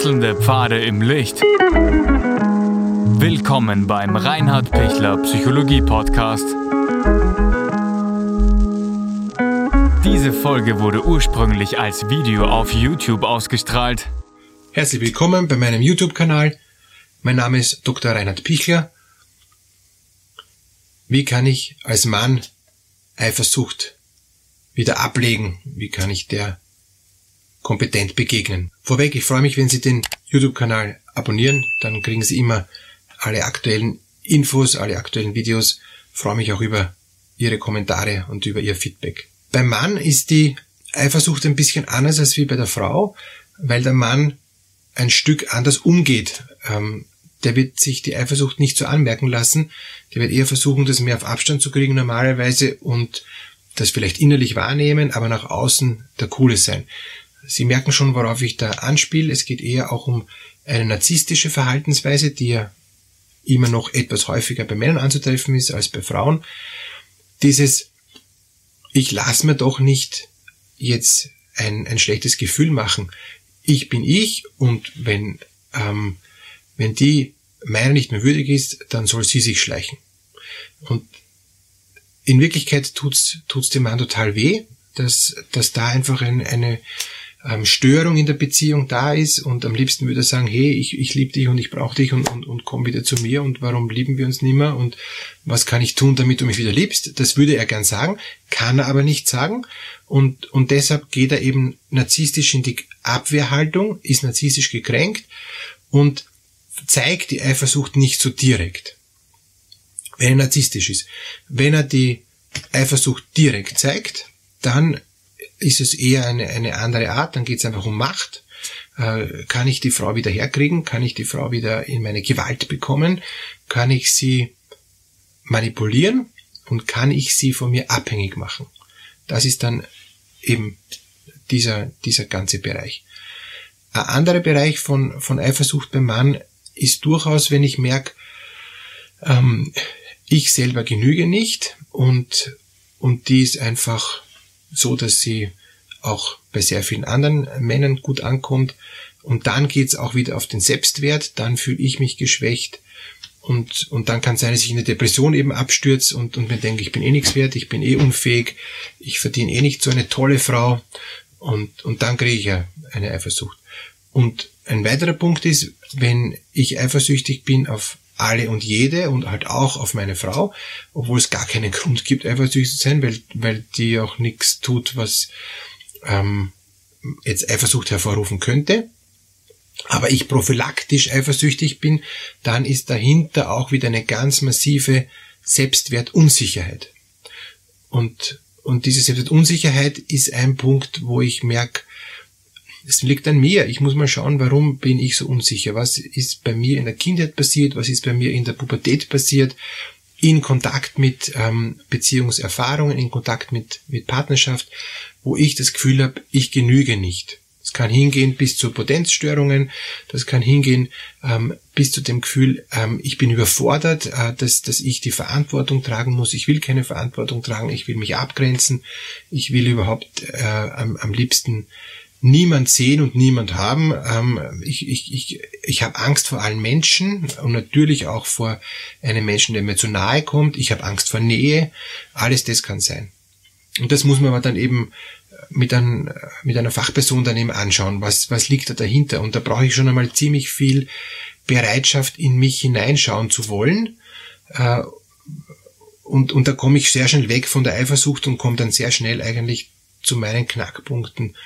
Wechselnde Pfade im Licht. Willkommen beim Reinhard Pichler Psychologie Podcast. Diese Folge wurde ursprünglich als Video auf YouTube ausgestrahlt. Herzlich willkommen bei meinem YouTube-Kanal. Mein Name ist Dr. Reinhard Pichler. Wie kann ich als Mann Eifersucht wieder ablegen? Wie kann ich der kompetent begegnen? Vorweg, ich freue mich, wenn Sie den YouTube-Kanal abonnieren, dann kriegen Sie immer alle aktuellen Infos, alle aktuellen Videos. Ich freue mich auch über Ihre Kommentare und über Ihr Feedback. Beim Mann ist die Eifersucht ein bisschen anders als wie bei der Frau, weil der Mann ein Stück anders umgeht. Ähm, der wird sich die Eifersucht nicht so anmerken lassen. Der wird eher versuchen, das mehr auf Abstand zu kriegen normalerweise und das vielleicht innerlich wahrnehmen, aber nach außen der Coole sein. Sie merken schon, worauf ich da anspiele. Es geht eher auch um eine narzisstische Verhaltensweise, die ja immer noch etwas häufiger bei Männern anzutreffen ist als bei Frauen. Dieses, ich lasse mir doch nicht jetzt ein, ein schlechtes Gefühl machen. Ich bin ich und wenn, ähm, wenn die meiner nicht mehr würdig ist, dann soll sie sich schleichen. Und in Wirklichkeit tut's, tut's dem Mann total weh, dass, dass da einfach ein, eine, ähm, Störung in der Beziehung da ist und am liebsten würde er sagen, hey, ich, ich liebe dich und ich brauche dich und, und, und komm wieder zu mir und warum lieben wir uns nimmer und was kann ich tun, damit du mich wieder liebst? Das würde er gern sagen, kann er aber nicht sagen und, und deshalb geht er eben narzisstisch in die Abwehrhaltung, ist narzisstisch gekränkt und zeigt die Eifersucht nicht so direkt, wenn er narzisstisch ist. Wenn er die Eifersucht direkt zeigt, dann ist es eher eine, eine andere Art, dann geht es einfach um Macht. Äh, kann ich die Frau wieder herkriegen? Kann ich die Frau wieder in meine Gewalt bekommen? Kann ich sie manipulieren? Und kann ich sie von mir abhängig machen? Das ist dann eben dieser, dieser ganze Bereich. Ein anderer Bereich von, von Eifersucht beim Mann ist durchaus, wenn ich merke, ähm, ich selber genüge nicht und, und die ist einfach so, dass sie auch bei sehr vielen anderen Männern gut ankommt. Und dann geht's auch wieder auf den Selbstwert, dann fühle ich mich geschwächt und, und dann kann es sein, dass ich in eine Depression eben abstürze und, und mir denke, ich bin eh nichts wert, ich bin eh unfähig, ich verdiene eh nicht so eine tolle Frau und, und dann kriege ich ja eine Eifersucht. Und ein weiterer Punkt ist, wenn ich eifersüchtig bin auf alle und jede und halt auch auf meine Frau, obwohl es gar keinen Grund gibt, eifersüchtig zu sein, weil, weil die auch nichts tut, was ähm, jetzt Eifersucht hervorrufen könnte. Aber ich prophylaktisch eifersüchtig bin, dann ist dahinter auch wieder eine ganz massive Selbstwertunsicherheit. Und, und diese Selbstwertunsicherheit ist ein Punkt, wo ich merke, es liegt an mir. Ich muss mal schauen, warum bin ich so unsicher? Was ist bei mir in der Kindheit passiert? Was ist bei mir in der Pubertät passiert? In Kontakt mit ähm, Beziehungserfahrungen, in Kontakt mit, mit Partnerschaft, wo ich das Gefühl habe, ich genüge nicht. Das kann hingehen bis zu Potenzstörungen, das kann hingehen ähm, bis zu dem Gefühl, ähm, ich bin überfordert, äh, dass, dass ich die Verantwortung tragen muss. Ich will keine Verantwortung tragen, ich will mich abgrenzen, ich will überhaupt äh, am, am liebsten niemand sehen und niemand haben. Ähm, ich ich, ich, ich habe Angst vor allen Menschen und natürlich auch vor einem Menschen, der mir zu nahe kommt. Ich habe Angst vor Nähe. Alles das kann sein. Und das muss man aber dann eben mit, ein, mit einer Fachperson dann eben anschauen, was, was liegt da dahinter. Und da brauche ich schon einmal ziemlich viel Bereitschaft, in mich hineinschauen zu wollen. Äh, und, und da komme ich sehr schnell weg von der Eifersucht und komme dann sehr schnell eigentlich zu meinen Knackpunkten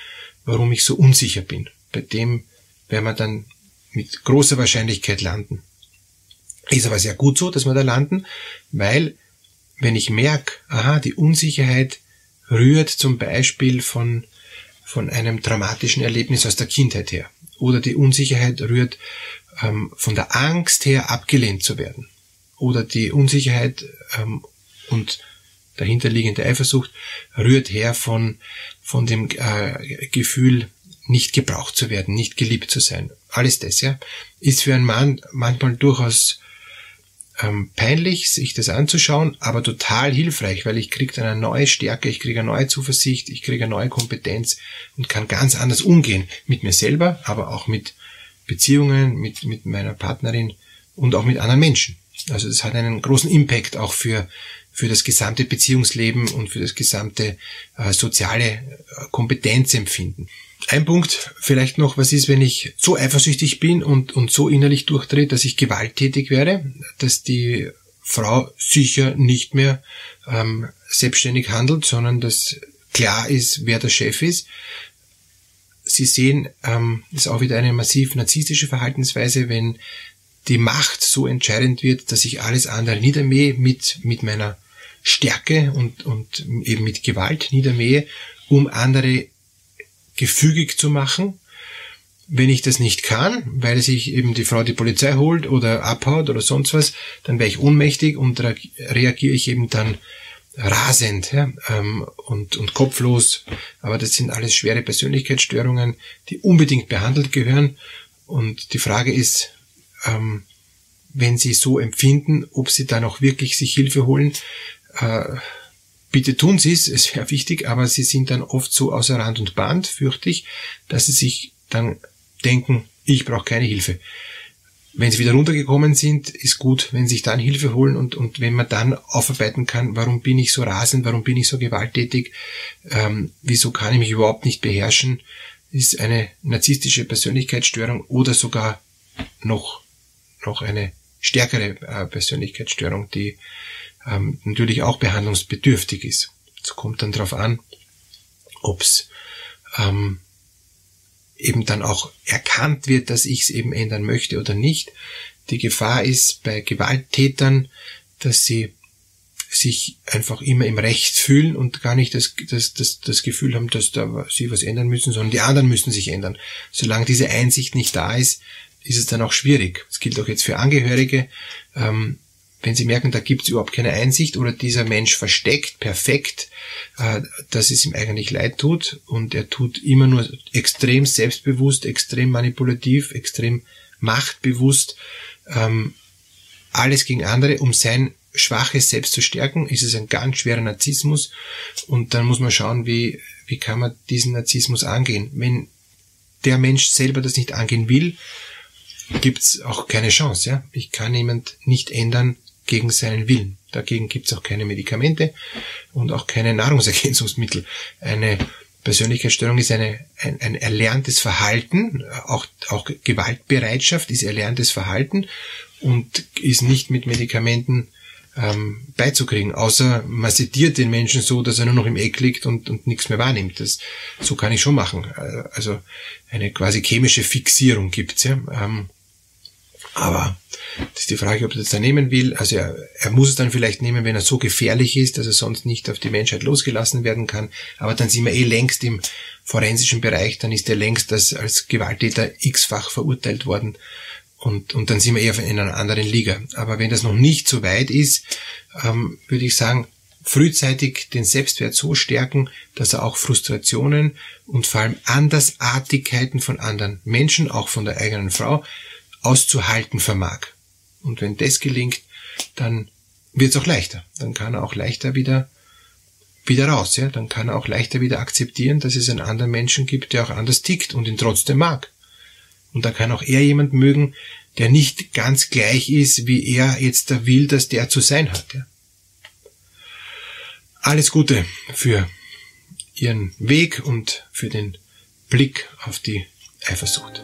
warum ich so unsicher bin. Bei dem werden wir dann mit großer Wahrscheinlichkeit landen. Ist aber sehr gut so, dass wir da landen, weil wenn ich merke, aha, die Unsicherheit rührt zum Beispiel von, von einem dramatischen Erlebnis aus der Kindheit her oder die Unsicherheit rührt ähm, von der Angst her, abgelehnt zu werden oder die Unsicherheit ähm, und dahinterliegende Eifersucht rührt her von, von dem äh, Gefühl, nicht gebraucht zu werden, nicht geliebt zu sein. Alles das, ja, ist für einen Mann manchmal durchaus ähm, peinlich, sich das anzuschauen, aber total hilfreich, weil ich kriege dann eine neue Stärke, ich kriege eine neue Zuversicht, ich kriege eine neue Kompetenz und kann ganz anders umgehen mit mir selber, aber auch mit Beziehungen mit, mit meiner Partnerin und auch mit anderen Menschen. Also das hat einen großen Impact auch für, für das gesamte Beziehungsleben und für das gesamte äh, soziale äh, Kompetenzempfinden. Ein Punkt vielleicht noch, was ist, wenn ich so eifersüchtig bin und, und so innerlich durchdrehe, dass ich gewalttätig werde, dass die Frau sicher nicht mehr ähm, selbstständig handelt, sondern dass klar ist, wer der Chef ist. Sie sehen, ähm, ist auch wieder eine massiv narzisstische Verhaltensweise, wenn die Macht so entscheidend wird, dass ich alles andere niedermähe mit, mit meiner Stärke und, und eben mit Gewalt niedermähe, um andere gefügig zu machen. Wenn ich das nicht kann, weil sich eben die Frau die Polizei holt oder abhaut oder sonst was, dann wäre ich ohnmächtig und reagiere ich eben dann rasend ja, ähm, und, und kopflos. Aber das sind alles schwere Persönlichkeitsstörungen, die unbedingt behandelt gehören. Und die Frage ist, ähm, wenn Sie so empfinden, ob Sie dann auch wirklich sich Hilfe holen. Äh, bitte tun Sie es, es wäre wichtig, aber Sie sind dann oft so außer Rand und Band, fürchte ich, dass Sie sich dann denken, ich brauche keine Hilfe. Wenn sie wieder runtergekommen sind, ist gut, wenn sie sich dann Hilfe holen und, und wenn man dann aufarbeiten kann, warum bin ich so rasend, warum bin ich so gewalttätig, ähm, wieso kann ich mich überhaupt nicht beherrschen, ist eine narzisstische Persönlichkeitsstörung oder sogar noch noch eine stärkere äh, Persönlichkeitsstörung, die ähm, natürlich auch behandlungsbedürftig ist. Es kommt dann darauf an, ob es ähm, eben dann auch erkannt wird, dass ich es eben ändern möchte oder nicht. Die Gefahr ist bei Gewalttätern, dass sie sich einfach immer im Recht fühlen und gar nicht das, das, das, das Gefühl haben, dass da sie was ändern müssen, sondern die anderen müssen sich ändern. Solange diese Einsicht nicht da ist, ist es dann auch schwierig. Das gilt auch jetzt für Angehörige. Ähm, wenn Sie merken, da gibt es überhaupt keine Einsicht oder dieser Mensch versteckt perfekt, äh, dass es ihm eigentlich leid tut und er tut immer nur extrem selbstbewusst, extrem manipulativ, extrem machtbewusst, ähm, alles gegen andere, um sein schwaches Selbst zu stärken, ist es ein ganz schwerer Narzissmus und dann muss man schauen, wie, wie kann man diesen Narzissmus angehen. Wenn der Mensch selber das nicht angehen will, gibt's auch keine Chance. Ja? Ich kann jemand nicht ändern gegen seinen Willen. Dagegen gibt's auch keine Medikamente und auch keine Nahrungsergänzungsmittel. Eine Persönlichkeitsstörung ist eine, ein, ein erlerntes Verhalten, auch, auch Gewaltbereitschaft ist erlerntes Verhalten und ist nicht mit Medikamenten ähm, beizukriegen, außer man sediert den Menschen so, dass er nur noch im Eck liegt und, und nichts mehr wahrnimmt. Das, so kann ich schon machen. Äh, also eine quasi chemische Fixierung gibt's ja. Ähm, aber das ist die Frage, ob er das dann nehmen will. Also er, er muss es dann vielleicht nehmen, wenn er so gefährlich ist, dass er sonst nicht auf die Menschheit losgelassen werden kann. Aber dann sind wir eh längst im forensischen Bereich, dann ist er längst als, als Gewalttäter x-fach verurteilt worden. Und, und dann sind wir eher in einer anderen Liga. Aber wenn das noch nicht so weit ist, ähm, würde ich sagen, frühzeitig den Selbstwert so stärken, dass er auch Frustrationen und vor allem Andersartigkeiten von anderen Menschen, auch von der eigenen Frau, auszuhalten vermag. Und wenn das gelingt, dann wird es auch leichter. Dann kann er auch leichter wieder wieder raus, ja. Dann kann er auch leichter wieder akzeptieren, dass es einen anderen Menschen gibt, der auch anders tickt und ihn trotzdem mag. Und da kann auch er jemand mögen, der nicht ganz gleich ist, wie er jetzt da will, dass der zu sein hat. Ja. Alles Gute für Ihren Weg und für den Blick auf die Eifersucht.